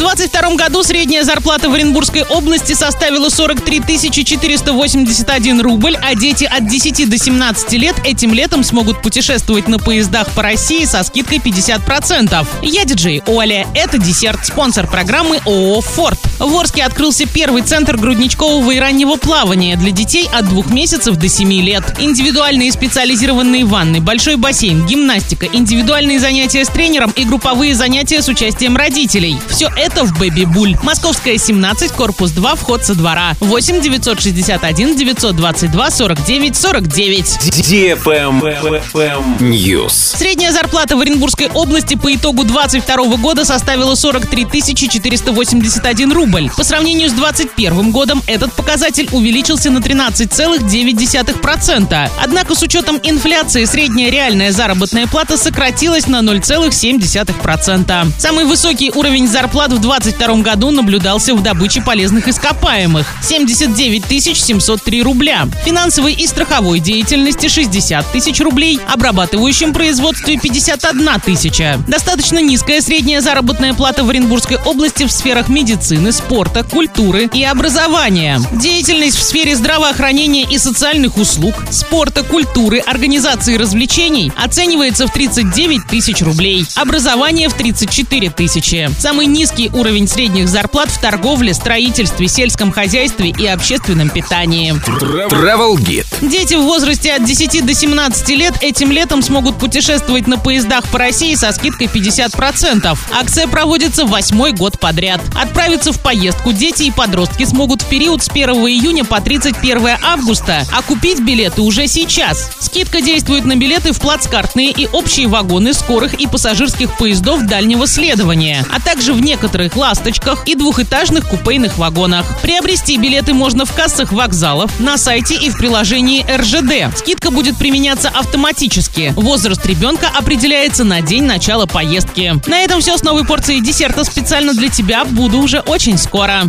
22 году средняя зарплата в Оренбургской области составила 43 481 рубль, а дети от 10 до 17 лет этим летом смогут путешествовать на поездах по России со скидкой 50%. Я диджей Оля. Это десерт, спонсор программы ООО «Форд». В Орске открылся первый центр грудничкового и раннего плавания для детей от двух месяцев до 7 лет. Индивидуальные специализированные ванны, большой бассейн, гимнастика, индивидуальные занятия с тренером и групповые занятия с участием родителей. Все это в Бэби Буль. Московская 17, корпус 2, вход со двора. 8 961 922 49 49. News. Средняя зарплата в Оренбургской области по итогу 2022 года составила 43 481 рубль. По сравнению с 2021 годом этот показатель увеличился на 13,9%. Однако с учетом инфляции средняя реальная заработная плата сократилась на 0,7%. Самый высокий уровень зарплат в 2022 году наблюдался в добыче полезных ископаемых – 79 703 рубля, финансовой и страховой деятельности – 60 тысяч рублей, обрабатывающем производстве – 51 тысяча. Достаточно низкая средняя заработная плата в Оренбургской области в сферах медицины, спорта, культуры и образования. Деятельность в сфере здравоохранения и социальных услуг, спорта, культуры, организации развлечений оценивается в 39 тысяч рублей. Образование в 34 тысячи. Самый низкий уровень средних зарплат в торговле, строительстве, сельском хозяйстве и общественном питании. Travel Guide. Дети в возрасте от 10 до 17 лет этим летом смогут путешествовать на поездах по России со скидкой 50%. Акция проводится восьмой год подряд. Отправиться в поездку дети и подростки смогут в период с 1 июня по 31 августа, а купить билеты уже сейчас. Скидка действует на билеты в плацкартные и общие вагоны скорых и пассажирских поездов дальнего следования, а также в некоторых ласточках и двухэтажных купейных вагонах. Приобрести билеты можно в кассах вокзалов, на сайте и в приложении РЖД. Скидка будет применяться автоматически. Возраст ребенка определяется на день начала поездки. На этом все с новой порцией десерта специально для тебя. Буду уже очень скоро.